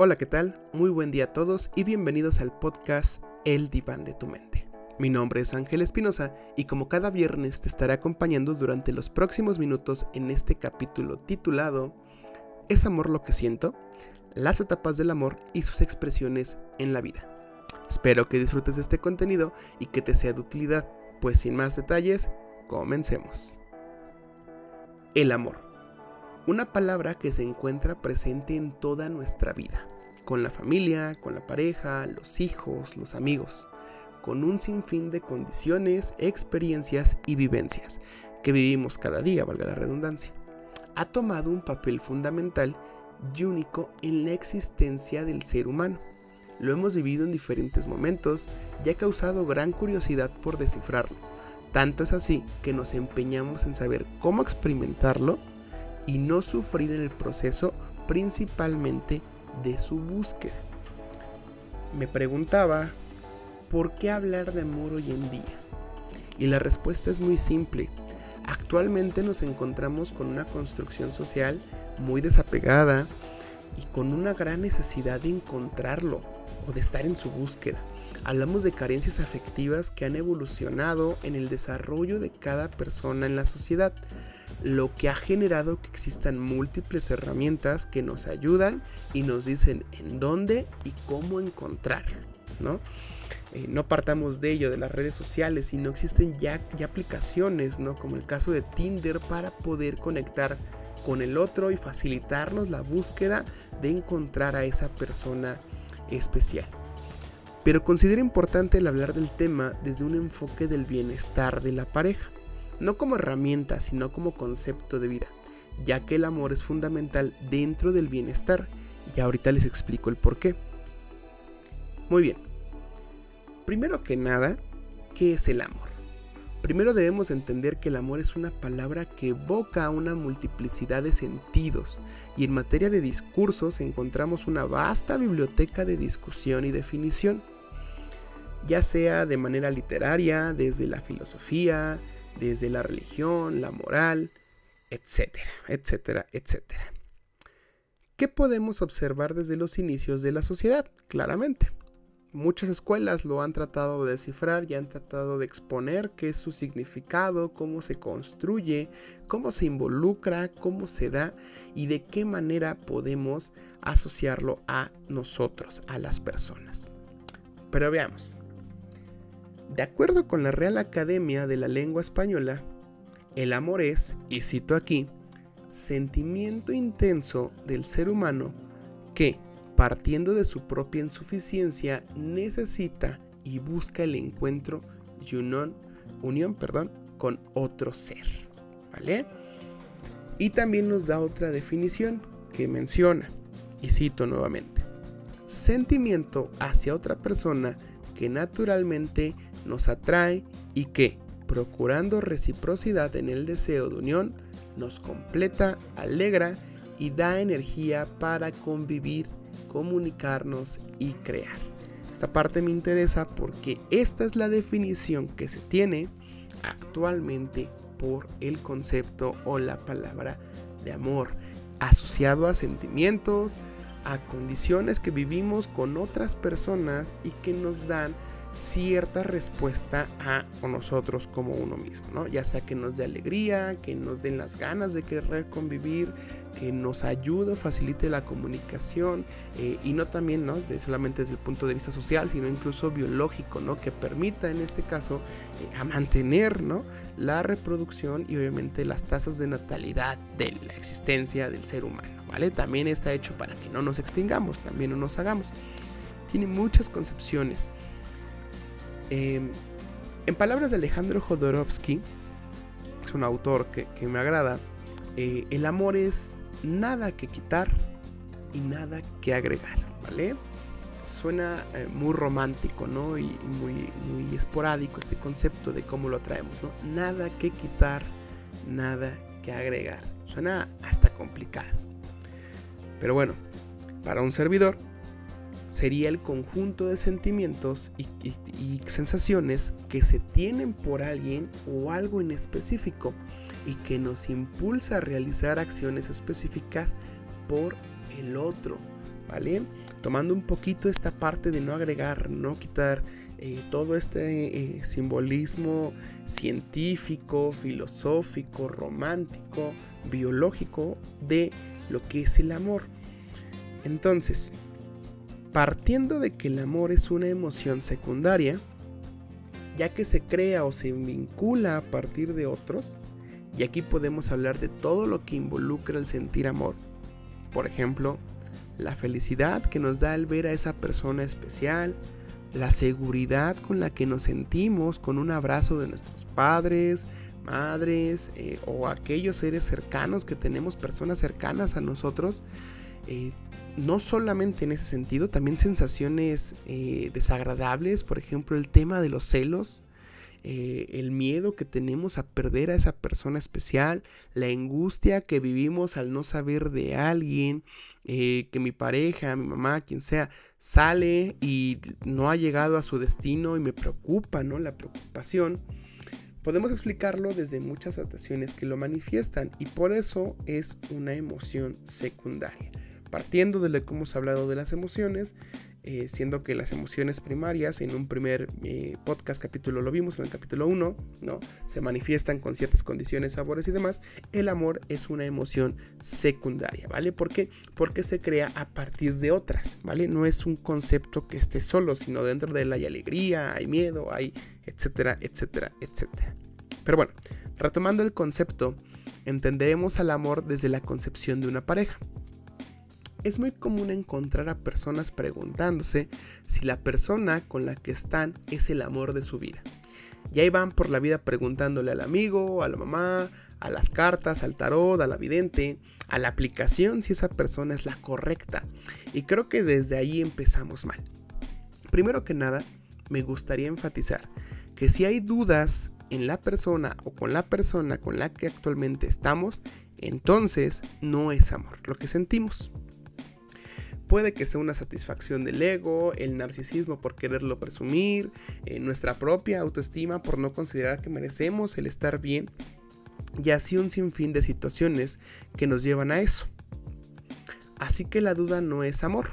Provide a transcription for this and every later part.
Hola, ¿qué tal? Muy buen día a todos y bienvenidos al podcast El Diván de tu Mente. Mi nombre es Ángel Espinosa y como cada viernes te estaré acompañando durante los próximos minutos en este capítulo titulado ¿Es amor lo que siento? Las etapas del amor y sus expresiones en la vida. Espero que disfrutes de este contenido y que te sea de utilidad, pues sin más detalles, comencemos. El amor una palabra que se encuentra presente en toda nuestra vida, con la familia, con la pareja, los hijos, los amigos, con un sinfín de condiciones, experiencias y vivencias que vivimos cada día, valga la redundancia. Ha tomado un papel fundamental y único en la existencia del ser humano. Lo hemos vivido en diferentes momentos y ha causado gran curiosidad por descifrarlo. Tanto es así que nos empeñamos en saber cómo experimentarlo y no sufrir en el proceso principalmente de su búsqueda. Me preguntaba, ¿por qué hablar de amor hoy en día? Y la respuesta es muy simple. Actualmente nos encontramos con una construcción social muy desapegada y con una gran necesidad de encontrarlo o de estar en su búsqueda. Hablamos de carencias afectivas que han evolucionado en el desarrollo de cada persona en la sociedad lo que ha generado que existan múltiples herramientas que nos ayudan y nos dicen en dónde y cómo encontrarlo, ¿no? Eh, no partamos de ello, de las redes sociales, sino existen ya, ya aplicaciones, ¿no? Como el caso de Tinder para poder conectar con el otro y facilitarnos la búsqueda de encontrar a esa persona especial. Pero considero importante el hablar del tema desde un enfoque del bienestar de la pareja no como herramienta, sino como concepto de vida, ya que el amor es fundamental dentro del bienestar, y ahorita les explico el por qué. Muy bien, primero que nada, ¿qué es el amor? Primero debemos entender que el amor es una palabra que evoca una multiplicidad de sentidos y en materia de discursos encontramos una vasta biblioteca de discusión y definición, ya sea de manera literaria, desde la filosofía, desde la religión, la moral, etcétera, etcétera, etcétera. ¿Qué podemos observar desde los inicios de la sociedad? Claramente. Muchas escuelas lo han tratado de descifrar y han tratado de exponer qué es su significado, cómo se construye, cómo se involucra, cómo se da y de qué manera podemos asociarlo a nosotros, a las personas. Pero veamos, de acuerdo con la Real Academia de la Lengua Española, el amor es, y cito aquí, sentimiento intenso del ser humano que, partiendo de su propia insuficiencia, necesita y busca el encuentro y unión, unión perdón, con otro ser. ¿Vale? Y también nos da otra definición que menciona, y cito nuevamente, sentimiento hacia otra persona que naturalmente nos atrae y que, procurando reciprocidad en el deseo de unión, nos completa, alegra y da energía para convivir, comunicarnos y crear. Esta parte me interesa porque esta es la definición que se tiene actualmente por el concepto o la palabra de amor, asociado a sentimientos, a condiciones que vivimos con otras personas y que nos dan cierta respuesta a nosotros como uno mismo, ¿no? Ya sea que nos dé alegría, que nos den las ganas de querer convivir, que nos ayude facilite la comunicación eh, y no también, ¿no? solamente desde el punto de vista social, sino incluso biológico, ¿no? Que permita en este caso eh, a mantener, ¿no? La reproducción y obviamente las tasas de natalidad de la existencia del ser humano, ¿vale? También está hecho para que no nos extingamos, también no nos hagamos. Tiene muchas concepciones. Em, en palabras de Alejandro Jodorowsky, es un autor que, me agrada, eh, el amor es nada que quitar y nada que agregar, ¿vale? Suena eh, muy romántico, ¿no? Y, muy, muy esporádico este concepto de cómo lo traemos, ¿no? Nada que quitar, nada que agregar. Suena hasta complicado. Pero bueno, para un servidor, sería el conjunto de sentimientos y, sensaciones que se tienen por alguien o algo en específico y que nos impulsa a realizar acciones específicas por el otro, ¿vale? Tomando un poquito esta parte de no agregar, no quitar eh, todo este eh, simbolismo científico, filosófico, romántico, biológico de lo que es el amor. Entonces, partiendo de que el amor es una emoción secundaria, ya que se crea o se vincula a partir de otros, y aquí podemos hablar de todo lo que involucra el sentir amor. Por ejemplo, la felicidad que nos da el ver a esa persona especial, la seguridad con la que nos sentimos con un abrazo de nuestros padres, madres eh, o aquellos seres cercanos que tenemos, personas cercanas a nosotros, eh, no solamente en ese sentido, también sensaciones eh, desagradables, por ejemplo el tema de los celos, el miedo que tenemos a perder a esa persona especial, la angustia que vivimos al no saber de alguien, que mi pareja, mi mamá, quien sea, sale y no ha llegado a su destino y me preocupa, ¿no? La preocupación. Podemos explicarlo desde muchas adaptaciones que lo manifiestan y por eso es una emoción secundaria. Partiendo de lo que hemos hablado de las emociones, eh, siendo que las emociones primarias en un primer eh, podcast capítulo lo vimos en el capítulo 1, ¿no? Se manifiestan con ciertas condiciones, sabores y demás. El amor es una emoción secundaria, ¿vale? ¿Por qué? Porque se crea a partir de otras, ¿vale? No es un concepto que esté solo, sino dentro de él hay alegría, hay miedo, hay etcétera, etcétera, etcétera. Pero bueno, retomando el concepto, entenderemos al amor desde la concepción de una pareja. Es muy común encontrar a personas preguntándose si la persona con la que están es el amor de su vida. Y ahí van por la vida preguntándole al amigo, a la mamá, a las cartas, al tarot, a la vidente, a la aplicación si esa persona es la correcta. Y creo que desde ahí empezamos mal. Primero que nada, me gustaría enfatizar que si hay dudas en la persona o con la persona con la que actualmente estamos, entonces no es amor lo que sentimos. Puede que sea una satisfacción del ego, el narcisismo por quererlo presumir, eh, nuestra propia autoestima por no considerar que merecemos el estar bien, y así un sinfín de situaciones que nos llevan a eso. Así que la duda no es amor,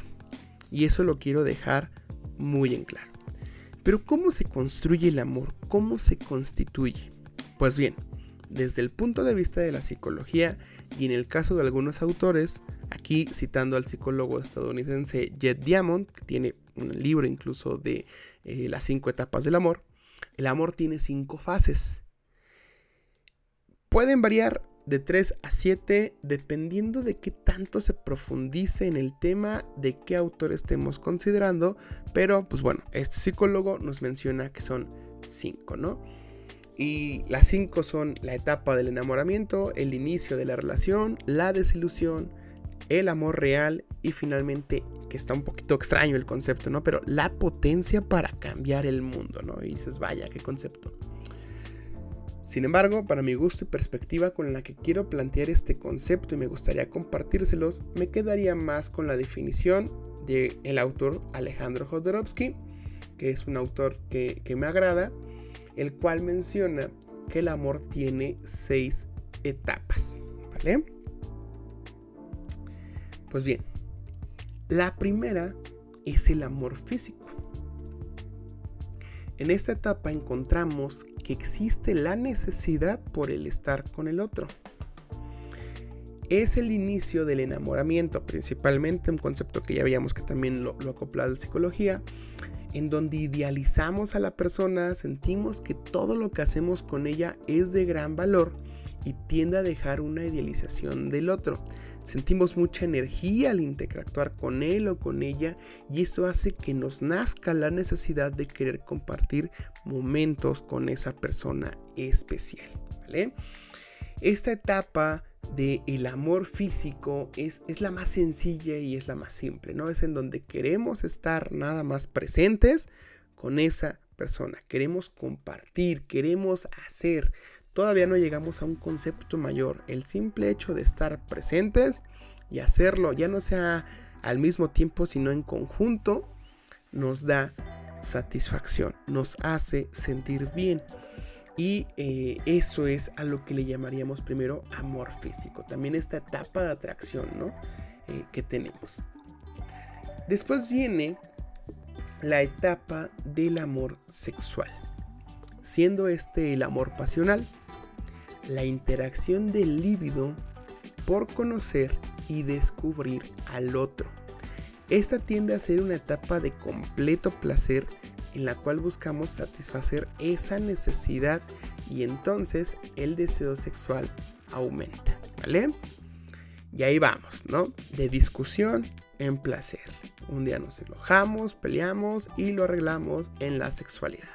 y eso lo quiero dejar muy en claro. Pero ¿cómo se construye el amor? ¿Cómo se constituye? Pues bien, desde el punto de vista de la psicología y en el caso de algunos autores, aquí citando al psicólogo estadounidense Jed Diamond, que tiene un libro incluso de eh, las cinco etapas del amor, el amor tiene cinco fases. Pueden variar de 3 a 7 dependiendo de qué tanto se profundice en el tema de qué autor estemos considerando, pero pues bueno, este psicólogo nos menciona que son 5, ¿no? Y las 5 son la etapa del enamoramiento, el inicio de la relación, la desilusión, el amor real y finalmente, que está un poquito extraño el concepto, ¿no? Pero la potencia para cambiar el mundo, ¿no? Y dices, vaya, qué concepto. Sin embargo, para mi gusto y perspectiva con la que quiero plantear este concepto y me gustaría compartírselos, me quedaría más con la definición del el autor Alejandro Jodorowsky, que es un autor que, que me agrada, el cual menciona que el amor tiene seis etapas. ¿Vale? Pues bien, la primera es el amor físico. En esta etapa encontramos que existe la necesidad por el estar con el otro. Es el inicio del enamoramiento, principalmente un concepto que ya veíamos que también lo, lo acoplado la psicología, en donde idealizamos a la persona, sentimos que todo lo que hacemos con ella es de gran valor y tiende a dejar una idealización del otro. Sentimos mucha energía al interactuar con él o con ella y eso hace que nos nazca la necesidad de querer compartir momentos con esa persona especial. Esta etapa del el amor físico es, es, la más sencilla y es la más simple, ¿no? Es en donde queremos estar nada más presentes con esa persona, queremos compartir, queremos hacer, todavía no llegamos a un concepto mayor. El simple hecho de estar presentes y hacerlo, ya no sea al mismo tiempo, sino en conjunto, nos da satisfacción, nos hace sentir bien. Y eh, eso es a lo que le llamaríamos primero amor físico. También esta etapa de atracción ¿no? Eh, que tenemos. Después viene la etapa del amor sexual, siendo este el amor pasional, la interacción del líbido por conocer y descubrir al otro. Esta tiende a ser una etapa de completo placer en la cual buscamos satisfacer esa necesidad y entonces el deseo sexual aumenta, ¿vale? Y ahí vamos, ¿no? De discusión en placer. Un día nos enojamos, peleamos y lo arreglamos en la sexualidad.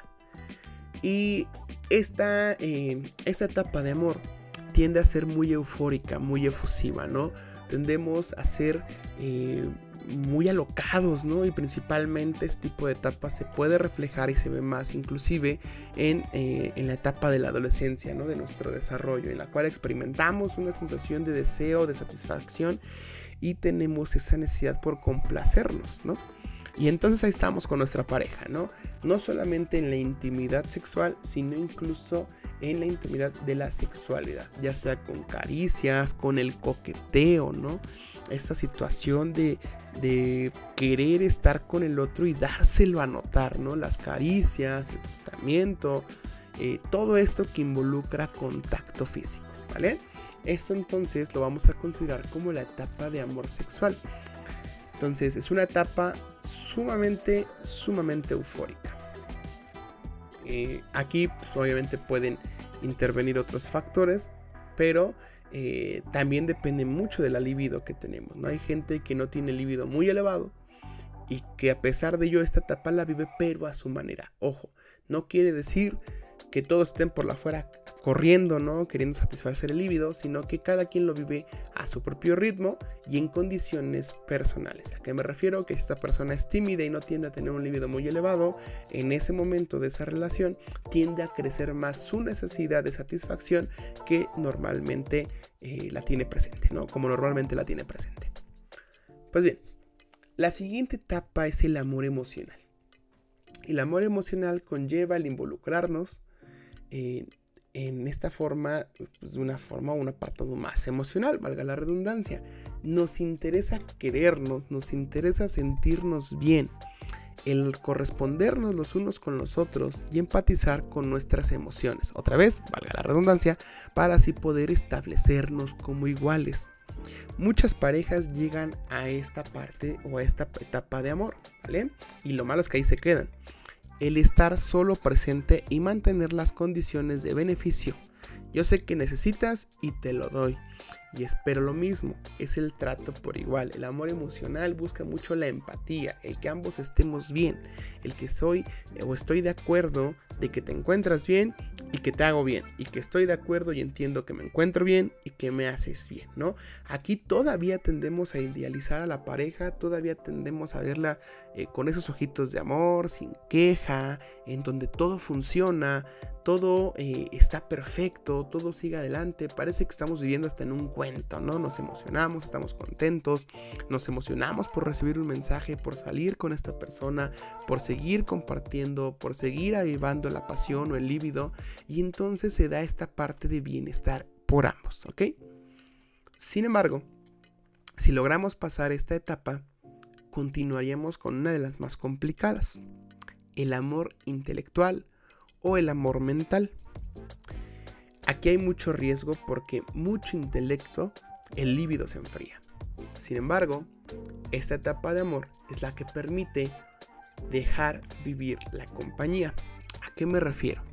Y esta, eh, esta etapa de amor tiende a ser muy eufórica, muy efusiva, ¿no? Tendemos a ser eh, muy alocados, ¿no? Y principalmente este tipo de etapa se puede reflejar y se ve más inclusive en, eh, en, la etapa de la adolescencia, ¿no? De nuestro desarrollo, en la cual experimentamos una sensación de deseo, de satisfacción y tenemos esa necesidad por complacernos, ¿no? Y entonces ahí estamos con nuestra pareja, ¿no? No solamente en la intimidad sexual, sino incluso en la intimidad de la sexualidad, ya sea con caricias, con el coqueteo, ¿no? Esta situación de, de querer estar con el otro y dárselo a notar, ¿no? Las caricias, el tratamiento, eh, todo esto que involucra contacto físico, ¿vale? Esto entonces lo vamos a considerar como la etapa de amor sexual. Entonces es una etapa sumamente, sumamente eufórica. Eh, aquí pues, obviamente pueden intervenir otros factores, pero eh, también depende mucho de la libido que tenemos. ¿no? Hay gente que no tiene libido muy elevado y que a pesar de ello esta etapa la vive pero a su manera. Ojo, no quiere decir que todos estén por la fuera corriendo, ¿no? Queriendo satisfacer el líbido, sino que cada quien lo vive a su propio ritmo y en condiciones personales. ¿A qué me refiero? Que si esta persona es tímida y no tiende a tener un líbido muy elevado, en ese momento de esa relación tiende a crecer más su necesidad de satisfacción que normalmente eh, la tiene presente, ¿no? Como normalmente la tiene presente. Pues bien, la siguiente etapa es el amor emocional. El amor emocional conlleva el involucrarnos, en esta forma, pues, de una forma, un apartado más emocional, valga la redundancia. Nos interesa querernos, nos interesa sentirnos bien, el correspondernos los unos con los otros y empatizar con nuestras emociones. Otra vez, valga la redundancia, para así poder establecernos como iguales. Muchas parejas llegan a esta parte o a esta etapa de amor, ¿vale? Y lo malo es que ahí se quedan el estar solo presente y mantener las condiciones de beneficio. Yo sé que necesitas y te lo doy. Y espero lo mismo, es el trato por igual. El amor emocional busca mucho la empatía, el que ambos estemos bien, el que soy o estoy de acuerdo de que te encuentras bien y que te hago bien, y que estoy de acuerdo y entiendo que me encuentro bien y que me haces bien, ¿no? Aquí todavía tendemos a idealizar a la pareja, todavía tendemos a verla eh, con esos ojitos de amor, sin queja, en donde todo funciona, todo eh, está perfecto, todo sigue adelante, parece que estamos viviendo hasta en un cuento, ¿no? Nos emocionamos, estamos contentos, nos emocionamos por recibir un mensaje, por salir con esta persona, por seguir compartiendo, por seguir avivando la pasión o el líbido, y entonces se da esta parte de bienestar por ambos, ¿ok? Sin embargo, si logramos pasar esta etapa, continuaríamos con una de las más complicadas, el amor intelectual o el amor mental. Aquí hay mucho riesgo porque mucho intelecto, el líbido se enfría. Sin embargo, esta etapa de amor es la que permite dejar vivir la compañía. ¿A qué me refiero?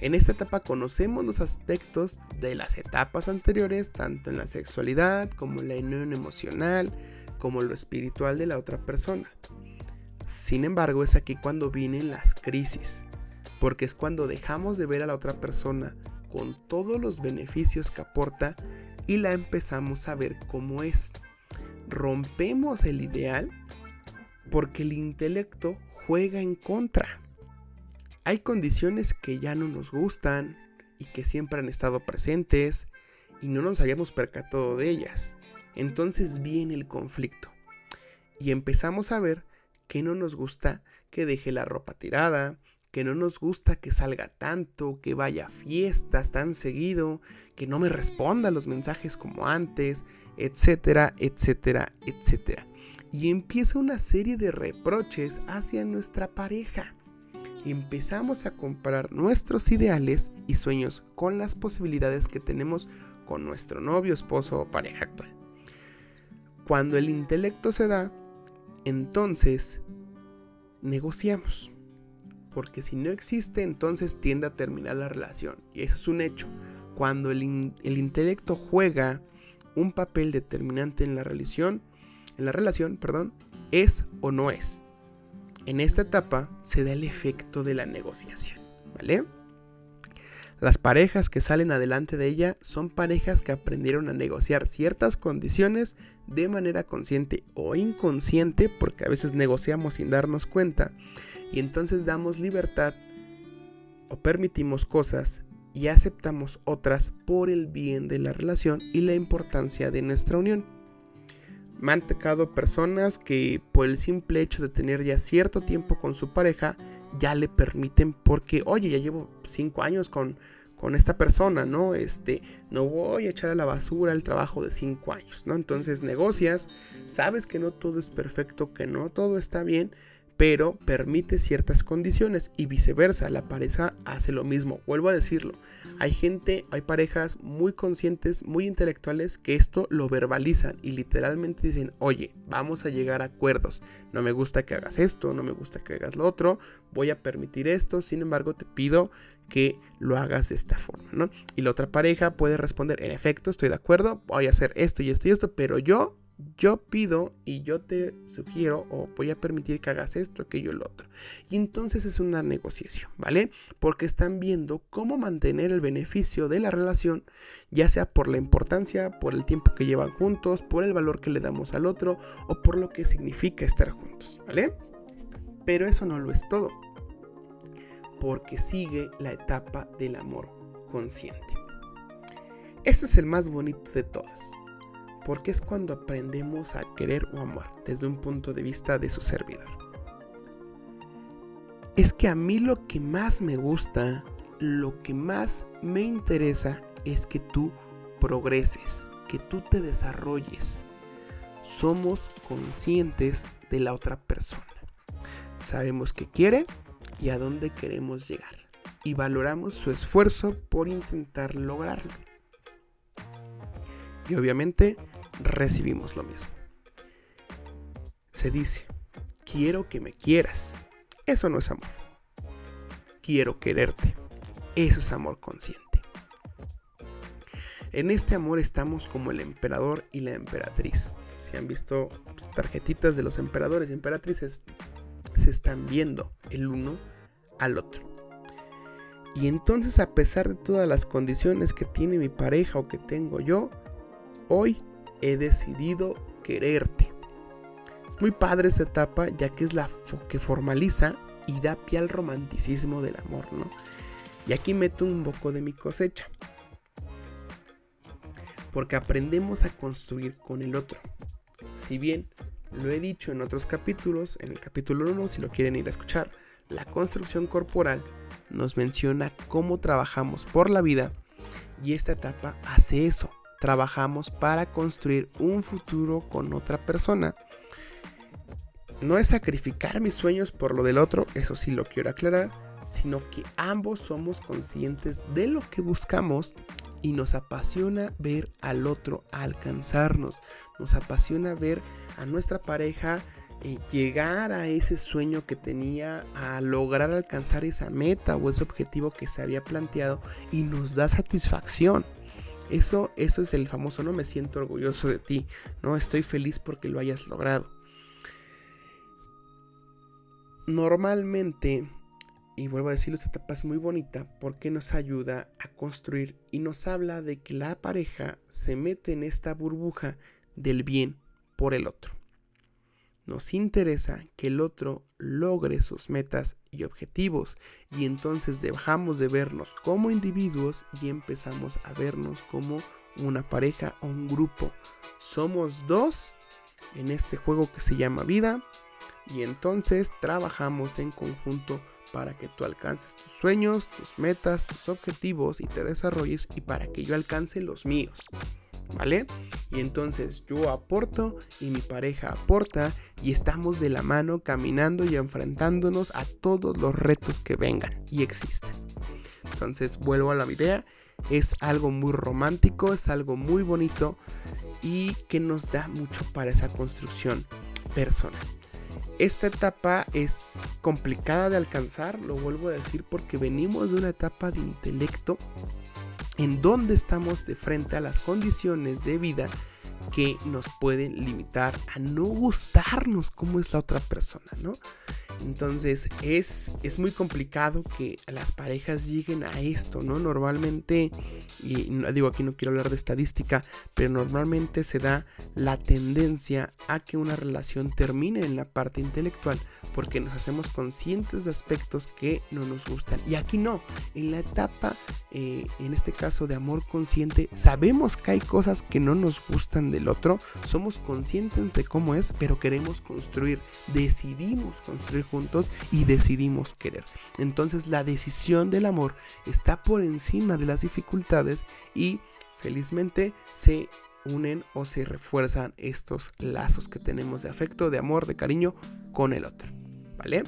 En esta etapa conocemos los aspectos de las etapas anteriores, tanto en la sexualidad como en la unión emocional, como lo espiritual de la otra persona. Sin embargo, es aquí cuando vienen las crisis, porque es cuando dejamos de ver a la otra persona con todos los beneficios que aporta y la empezamos a ver como es. Rompemos el ideal porque el intelecto juega en contra. Hay condiciones que ya no nos gustan y que siempre han estado presentes y no nos habíamos percatado de ellas. Entonces viene el conflicto y empezamos a ver que no nos gusta que deje la ropa tirada, que no nos gusta que salga tanto, que vaya a fiestas tan seguido, que no me responda los mensajes como antes, etcétera, etcétera, etcétera. y empieza una serie de reproches hacia nuestra pareja. Empezamos a comparar nuestros ideales y sueños con las posibilidades que tenemos con nuestro novio, esposo o pareja actual. Cuando el intelecto se da, entonces negociamos. Porque si no existe, entonces tiende a terminar la relación. Y eso es un hecho. Cuando el, intelecto juega un papel determinante en la relación, en la relación, perdón, es o no es. En esta etapa se da el efecto de la negociación, ¿vale? Las parejas que salen adelante de ella son parejas que aprendieron a negociar ciertas condiciones de manera consciente o inconsciente, porque a veces negociamos sin darnos cuenta, y entonces damos libertad o permitimos cosas y aceptamos otras por el bien de la relación y la importancia de nuestra unión. Me han tocado personas que por el simple hecho de tener ya cierto tiempo con su pareja, ya le permiten porque, oye, ya llevo cinco años con, con esta persona, ¿no? Este, no voy a echar a la basura el trabajo de cinco años, ¿no? Entonces negocias, sabes que no todo es perfecto, que no todo está bien, pero permite ciertas condiciones y viceversa, la pareja hace lo mismo. Vuelvo a decirlo, hay gente, hay parejas muy conscientes, muy intelectuales que esto lo verbalizan y literalmente dicen, oye, vamos a llegar a acuerdos, no me gusta que hagas esto, no me gusta que hagas lo otro, voy a permitir esto, sin embargo te pido que lo hagas de esta forma, ¿no? Y la otra pareja puede responder, en efecto, estoy de acuerdo, voy a hacer esto y esto y esto, pero yo yo pido y yo te sugiero o voy a permitir que hagas esto, aquello, lo otro. Y entonces es una negociación, ¿vale? Porque están viendo cómo mantener el beneficio de la relación, ya sea por la importancia, por el tiempo que llevan juntos, por el valor que le damos al otro o por lo que significa estar juntos, ¿vale? Pero eso no lo es todo, porque sigue la etapa del amor consciente. Este es el más bonito de todas porque es cuando aprendemos a querer o amar desde un punto de vista de su servidor. Es que a mí lo que más me gusta, lo que más me interesa es que tú progreses, que tú te desarrolles. Somos conscientes de la otra persona. Sabemos qué quiere y a dónde queremos llegar. Y valoramos su esfuerzo por intentar lograrlo. Y obviamente recibimos lo mismo. Se dice, quiero que me quieras. Eso no es amor. Quiero quererte. Eso es amor consciente. En este amor estamos como el emperador y la emperatriz. Si han visto pues, tarjetitas de los emperadores y emperatrices, se están viendo el uno al otro. Y entonces a pesar de todas las condiciones que tiene mi pareja o que tengo yo, hoy he decidido quererte. Es muy padre esa etapa ya que es la que formaliza y da pie al romanticismo del amor, ¿no? Y aquí meto un poco de mi cosecha. Porque aprendemos a construir con el otro. Si bien lo he dicho en otros capítulos, en el capítulo 1, si lo quieren ir a escuchar, la construcción corporal nos menciona cómo trabajamos por la vida y esta etapa hace eso, trabajamos para construir un futuro con otra persona. No es sacrificar mis sueños por lo del otro, eso sí lo quiero aclarar, sino que ambos somos conscientes de lo que buscamos y nos apasiona ver al otro alcanzarnos, nos apasiona ver a nuestra pareja eh, llegar a ese sueño que tenía, a lograr alcanzar esa meta o ese objetivo que se había planteado y nos da satisfacción. Eso, eso es el famoso no me siento orgulloso de ti, no estoy feliz porque lo hayas logrado. Normalmente, y vuelvo a decirlo, esta etapa es muy bonita porque nos ayuda a construir y nos habla de que la pareja se mete en esta burbuja del bien por el otro. Nos interesa que el otro logre sus metas y objetivos y entonces dejamos de vernos como individuos y empezamos a vernos como una pareja o un grupo. Somos dos en este juego que se llama vida y entonces trabajamos en conjunto para que tú alcances tus sueños, tus metas, tus objetivos y te desarrolles y para que yo alcance los míos. ¿Vale? Y entonces yo aporto y mi pareja aporta y estamos de la mano caminando y enfrentándonos a todos los retos que vengan y existen. Entonces vuelvo a la idea, es algo muy romántico, es algo muy bonito y que nos da mucho para esa construcción personal. Esta etapa es complicada de alcanzar, lo vuelvo a decir porque venimos de una etapa de intelecto en donde estamos de frente a las condiciones de vida que nos pueden limitar a no gustarnos como es la otra persona, ¿no? Entonces es, es muy complicado que las parejas lleguen a esto, ¿no? Normalmente, y digo aquí no quiero hablar de estadística, pero normalmente se da la tendencia a que una relación termine en la parte intelectual porque nos hacemos conscientes de aspectos que no nos gustan. Y aquí no, en la etapa, eh, en este caso de amor consciente, sabemos que hay cosas que no nos gustan del otro, somos conscientes de cómo es, pero queremos construir, decidimos construir juntos y decidimos querer. Entonces la decisión del amor está por encima de las dificultades y felizmente se unen o se refuerzan estos lazos que tenemos de afecto, de amor, de cariño con el otro. ¿vale?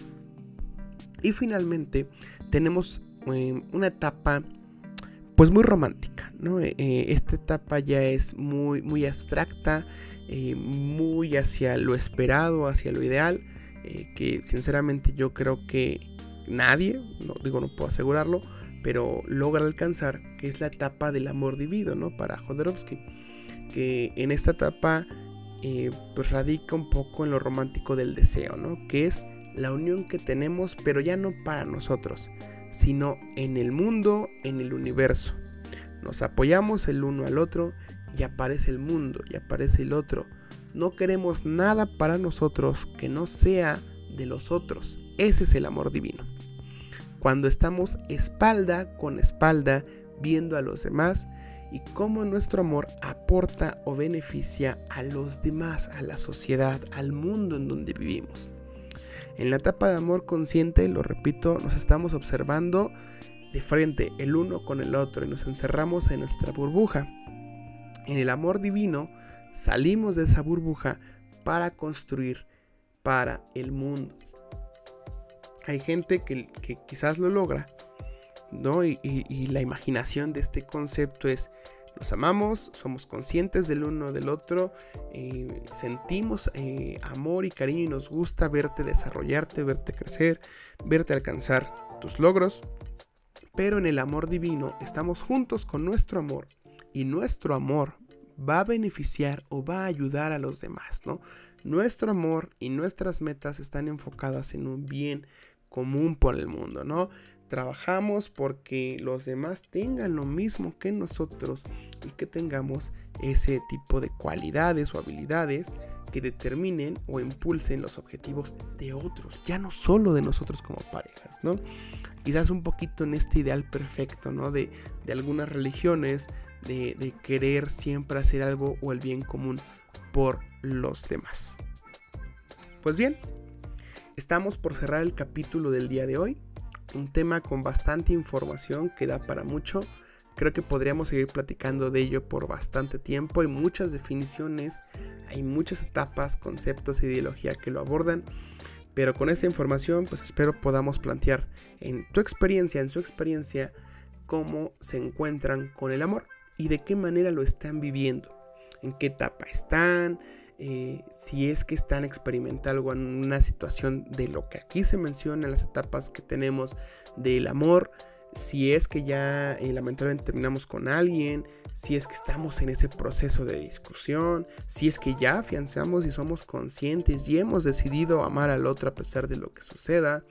Y finalmente tenemos eh, una etapa pues muy romántica, ¿no? Eh, eh, esta etapa ya es muy, muy abstracta, muy hacia lo esperado, hacia lo ideal, que sinceramente yo creo que nadie, digo no puedo asegurarlo, pero logra alcanzar, que es la etapa del amor divino, ¿no? Para Jodorowsky, que en esta etapa pues radica un poco en lo romántico del deseo, ¿no? Que es la unión que tenemos, pero ya no para nosotros, sino en el mundo, en el universo. Nos apoyamos el uno al otro y aparece el mundo y aparece el otro. No queremos nada para nosotros que no sea de los otros. Ese es el amor divino. Cuando estamos espalda con espalda viendo a los demás y cómo nuestro amor aporta o beneficia a los demás, a la sociedad, al mundo en donde vivimos. En la etapa de amor consciente, lo repito, nos estamos observando de frente el uno con el otro y nos encerramos en nuestra burbuja. En el amor divino salimos de esa burbuja para construir para el mundo. Hay gente que, quizás lo logra, ¿no? y la imaginación de este concepto es nos amamos, somos conscientes del uno del otro, sentimos eh, amor y cariño y nos gusta verte desarrollarte, verte crecer, verte alcanzar tus logros. Pero en el amor divino estamos juntos con nuestro amor y nuestro amor va a beneficiar o va a ayudar a los demás, ¿no? Nuestro amor y nuestras metas están enfocadas en un bien común por el mundo, ¿no? Trabajamos porque los demás tengan lo mismo que nosotros y que tengamos ese tipo de cualidades o habilidades que determinen o impulsen los objetivos de otros, ya no solo de nosotros como parejas, ¿no? Quizás un poquito en este ideal perfecto, ¿no? De, algunas religiones, de, de querer siempre hacer algo o el bien común por los demás. Pues bien, estamos por cerrar el capítulo del día de hoy un tema con bastante información que da para mucho. Creo que podríamos seguir platicando de ello por bastante tiempo. Hay muchas definiciones, hay muchas etapas, conceptos ideología que lo abordan. Pero con esta información, pues espero podamos plantear en tu experiencia, en su experiencia, cómo se encuentran con el amor y de qué manera lo están viviendo, en qué etapa están, eh, si es que están experimentando una situación de lo que aquí se menciona en las etapas que tenemos del amor, si es que ya eh, lamentablemente terminamos con alguien, si es que estamos en ese proceso de discusión, si es que ya afianzamos y somos conscientes y hemos decidido amar al otro a pesar de lo que suceda,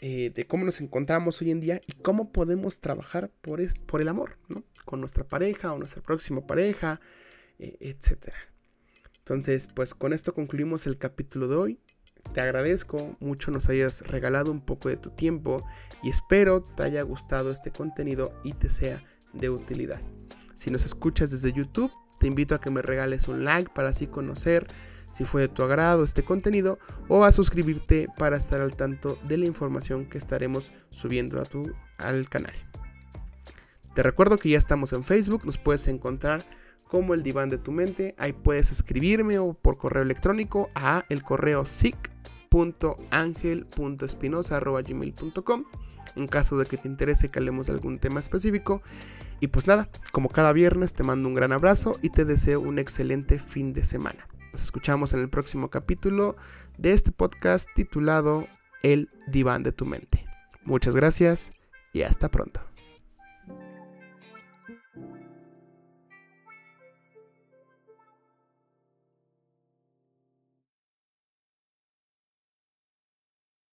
eh, de cómo nos encontramos hoy en día y cómo podemos trabajar por, el amor, ¿no? Con nuestra pareja o nuestra próxima pareja, etcétera. Entonces, pues con esto concluimos el capítulo de hoy. Te agradezco mucho nos hayas regalado un poco de tu tiempo y espero te haya gustado este contenido y te sea de utilidad. Si nos escuchas desde YouTube, te invito a que me regales un like para así conocer si fue de tu agrado este contenido o a suscribirte para estar al tanto de la información que estaremos subiendo a tu, al canal. Te recuerdo que ya estamos en Facebook, nos puedes encontrar como el diván de tu mente. Ahí puedes escribirme o por correo electrónico a el correo sic.angel.espinosa.gmail.com en caso de que te interese que hablemos de algún tema específico. Y pues nada, como cada viernes te mando un gran abrazo y te deseo un excelente fin de semana. Nos escuchamos en el próximo capítulo de este podcast titulado El diván de tu mente. Muchas gracias y hasta pronto.